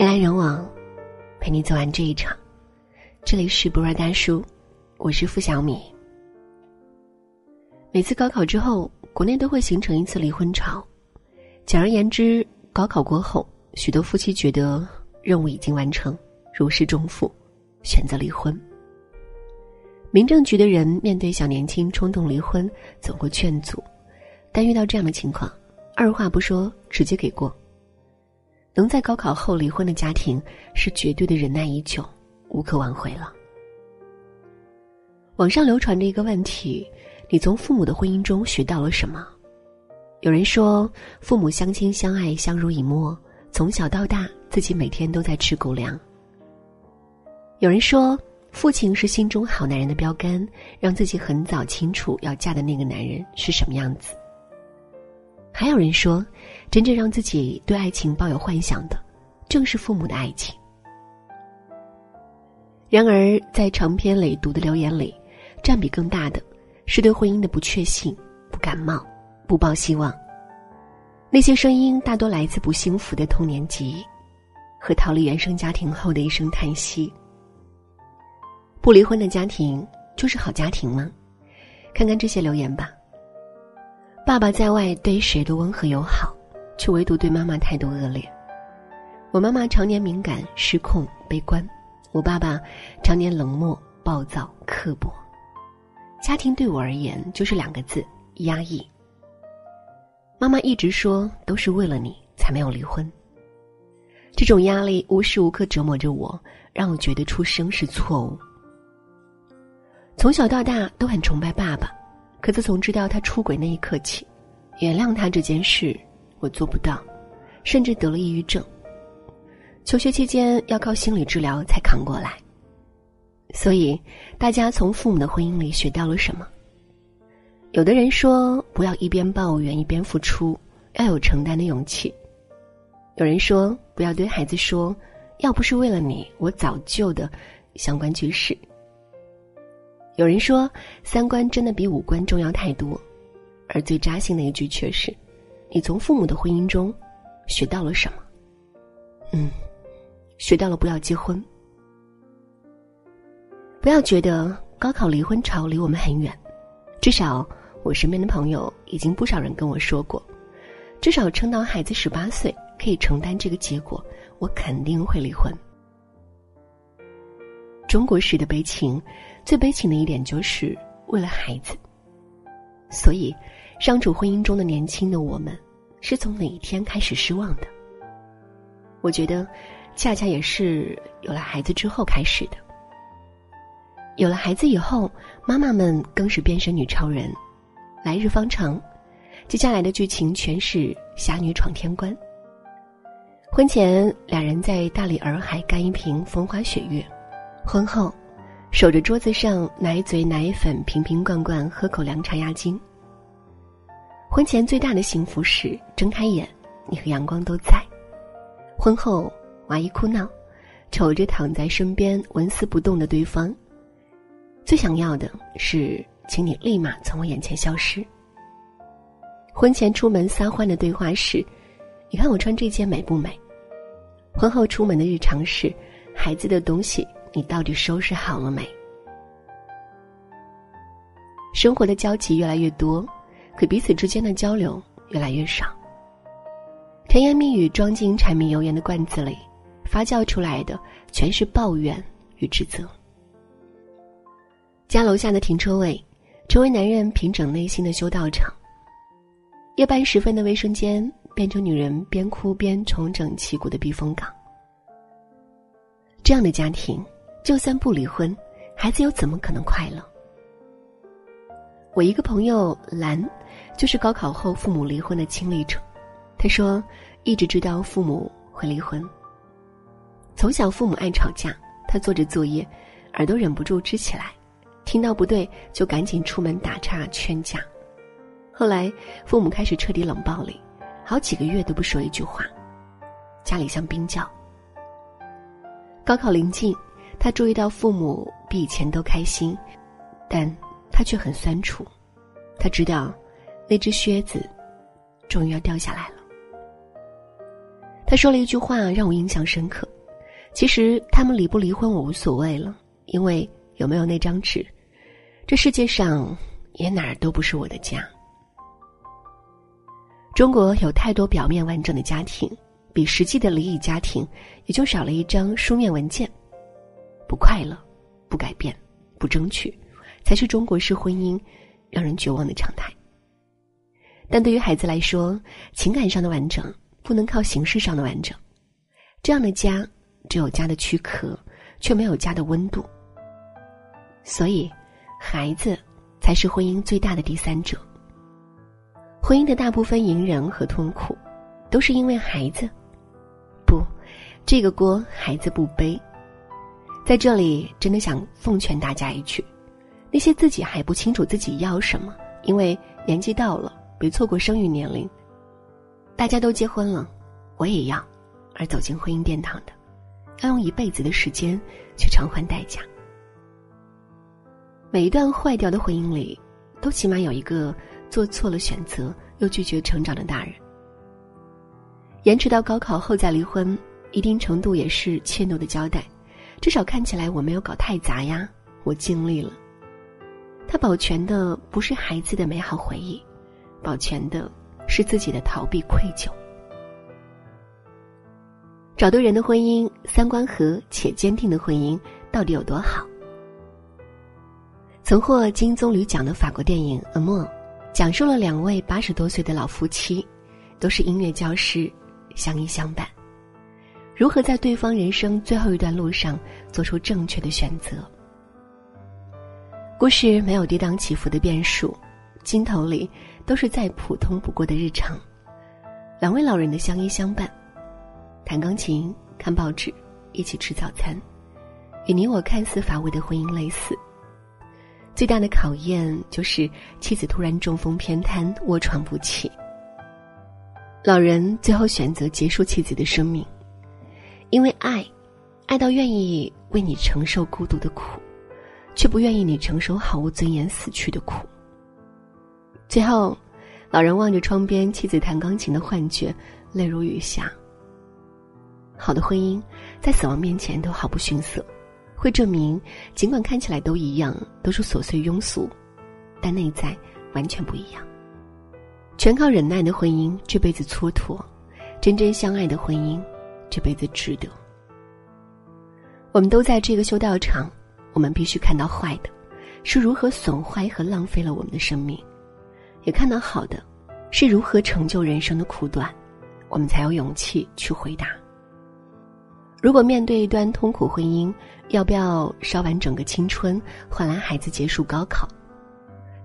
人来人往，陪你走完这一场。这里是博尔大叔，我是付小米。每次高考之后，国内都会形成一次离婚潮。简而言之，高考过后，许多夫妻觉得任务已经完成，如释重负，选择离婚。民政局的人面对小年轻冲动离婚，总会劝阻，但遇到这样的情况，二话不说直接给过。能在高考后离婚的家庭，是绝对的忍耐已久，无可挽回了。网上流传着一个问题：你从父母的婚姻中学到了什么？有人说，父母相亲相爱，相濡以沫，从小到大，自己每天都在吃狗粮。有人说，父亲是心中好男人的标杆，让自己很早清楚要嫁的那个男人是什么样子。还有人说，真正让自己对爱情抱有幻想的，正是父母的爱情。然而，在长篇累牍的留言里，占比更大的，是对婚姻的不确信、不感冒。不抱希望。那些声音大多来自不幸福的童年记忆，和逃离原生家庭后的一声叹息。不离婚的家庭就是好家庭吗？看看这些留言吧。爸爸在外对谁都温和友好，却唯独对妈妈态度恶劣。我妈妈常年敏感、失控、悲观；我爸爸常年冷漠、暴躁、刻薄。家庭对我而言就是两个字：压抑。妈妈一直说都是为了你才没有离婚。这种压力无时无刻折磨着我，让我觉得出生是错误。从小到大都很崇拜爸爸，可自从知道他出轨那一刻起，原谅他这件事我做不到，甚至得了抑郁症。求学期间要靠心理治疗才扛过来。所以，大家从父母的婚姻里学到了什么？有的人说，不要一边抱怨一边付出，要有承担的勇气。有人说，不要对孩子说，要不是为了你，我早就的相关句式。有人说，三观真的比五官重要太多，而最扎心的一句却是，你从父母的婚姻中学到了什么？嗯，学到了不要结婚。不要觉得高考离婚潮离我们很远，至少。我身边的朋友已经不少人跟我说过，至少撑到孩子十八岁可以承担这个结果，我肯定会离婚。中国式的悲情，最悲情的一点就是为了孩子。所以，相处婚姻中的年轻的我们，是从哪一天开始失望的？我觉得，恰恰也是有了孩子之后开始的。有了孩子以后，妈妈们更是变身女超人。来日方长，接下来的剧情全是侠女闯天关。婚前，两人在大理洱海干一瓶风花雪月；婚后，守着桌子上奶嘴奶粉，瓶瓶罐罐喝口凉茶压惊。婚前最大的幸福是睁开眼，你和阳光都在；婚后，娃一哭闹，瞅着躺在身边纹丝不动的对方，最想要的是。请你立马从我眼前消失。婚前出门撒欢的对话是：“你看我穿这件美不美？”婚后出门的日常是：“孩子的东西你到底收拾好了没？”生活的交集越来越多，可彼此之间的交流越来越少。甜言蜜语装进柴米油盐的罐子里，发酵出来的全是抱怨与指责。家楼下的停车位。成为男人平整内心的修道场。夜半时分的卫生间变成女人边哭边重整旗鼓的避风港。这样的家庭，就算不离婚，孩子又怎么可能快乐？我一个朋友兰，就是高考后父母离婚的亲历者。他说，一直知道父母会离婚。从小父母爱吵架，他做着作业，耳朵忍不住支起来。听到不对，就赶紧出门打岔劝架。后来，父母开始彻底冷暴力，好几个月都不说一句话，家里像冰窖。高考临近，他注意到父母比以前都开心，但他却很酸楚。他知道，那只靴子终于要掉下来了。他说了一句话让我印象深刻：其实他们离不离婚我无所谓了，因为有没有那张纸，这世界上也哪儿都不是我的家。中国有太多表面完整的家庭，比实际的离异家庭也就少了一张书面文件。不快乐，不改变，不争取，才是中国式婚姻让人绝望的常态。但对于孩子来说，情感上的完整不能靠形式上的完整。这样的家只有家的躯壳，却没有家的温度。所以，孩子才是婚姻最大的第三者。婚姻的大部分隐忍和痛苦，都是因为孩子。不，这个锅孩子不背。在这里，真的想奉劝大家一句：那些自己还不清楚自己要什么，因为年纪到了，别错过生育年龄。大家都结婚了，我也要，而走进婚姻殿堂的，要用一辈子的时间去偿还代价。每一段坏掉的婚姻里，都起码有一个。做错了选择又拒绝成长的大人，延迟到高考后再离婚，一定程度也是怯懦的交代。至少看起来我没有搞太杂呀，我尽力了。他保全的不是孩子的美好回忆，保全的是自己的逃避愧疚。找对人的婚姻，三观合且坚定的婚姻到底有多好？曾获金棕榈奖的法国电影《阿莫》。讲述了两位八十多岁的老夫妻，都是音乐教师，相依相伴，如何在对方人生最后一段路上做出正确的选择。故事没有跌宕起伏的变数，镜头里都是再普通不过的日常。两位老人的相依相伴，弹钢琴、看报纸、一起吃早餐，与你我看似乏味的婚姻类似。最大的考验就是妻子突然中风偏瘫卧床不起。老人最后选择结束妻子的生命，因为爱，爱到愿意为你承受孤独的苦，却不愿意你承受毫无尊严死去的苦。最后，老人望着窗边妻子弹钢琴的幻觉，泪如雨下。好的婚姻，在死亡面前都毫不逊色。会证明，尽管看起来都一样，都是琐碎庸俗，但内在完全不一样。全靠忍耐的婚姻，这辈子蹉跎；真正相爱的婚姻，这辈子值得。我们都在这个修道场，我们必须看到坏的，是如何损坏和浪费了我们的生命；也看到好的，是如何成就人生的苦短，我们才有勇气去回答。如果面对一段痛苦婚姻，要不要烧完整个青春换来孩子结束高考？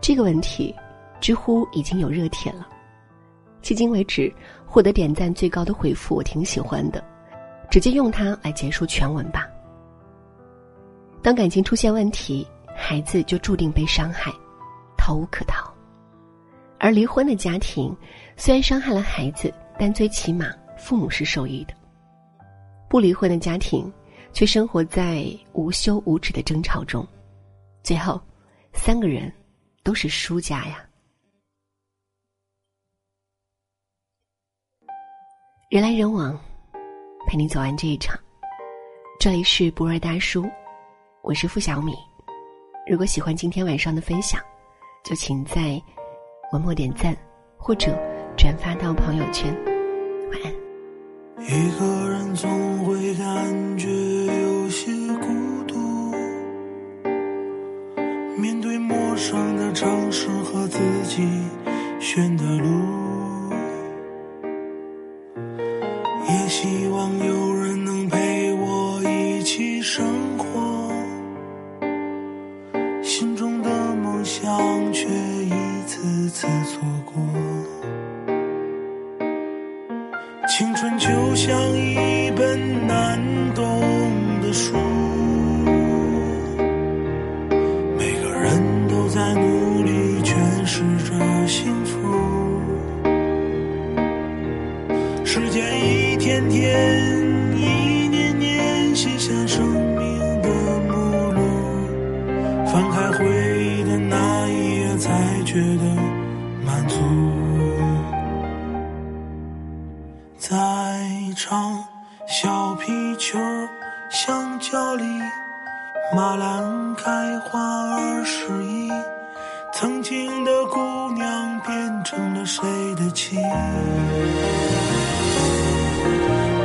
这个问题，知乎已经有热帖了。迄今为止，获得点赞最高的回复我挺喜欢的，直接用它来结束全文吧。当感情出现问题，孩子就注定被伤害，逃无可逃。而离婚的家庭，虽然伤害了孩子，但最起码父母是受益的。不离婚的家庭，却生活在无休无止的争吵中，最后，三个人都是输家呀。人来人往，陪你走完这一场。这里是不二大叔，我是付小米。如果喜欢今天晚上的分享，就请在文末点赞或者转发到朋友圈。晚安。一个人总会感觉有些孤独，面对陌生的城市和自己选的路，幸福。时间一天天、一年年写下生命的目录，翻开回忆的那一页，才觉得满足。在。一场小皮球，香蕉里马兰开花二十一，曾经的姑娘变成了谁的妻？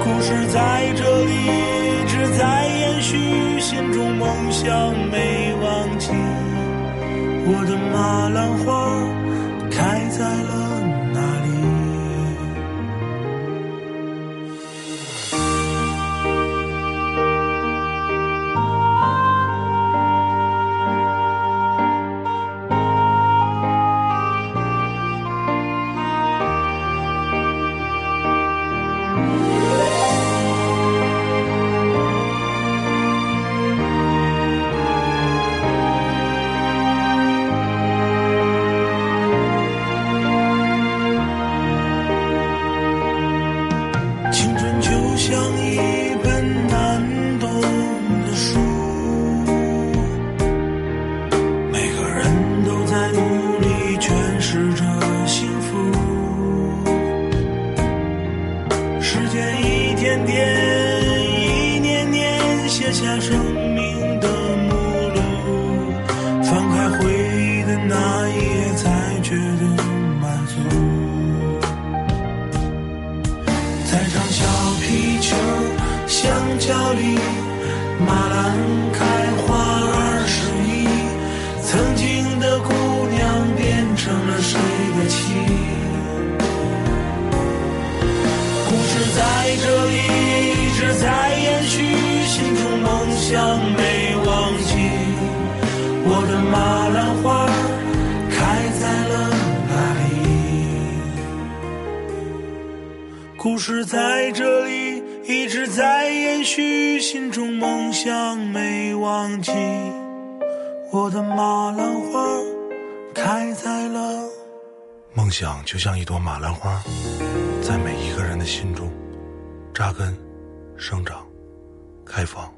故事在这里一直在延续，心中梦想没忘记。我的马兰花时间一天天，一年年，写下生命的目录。翻开回忆的那一页，才觉得满足。在场小皮球，香蕉里，马兰开花二十一，曾经的姑娘变成了谁的妻？在这里一直在延续，心中梦想没忘记。我的马兰花开在了哪里？故事在这里一直在延续，心中梦想没忘记。我的马兰花开在了。梦想就像一朵马兰花，在每一个人的心中扎根、生长、开放。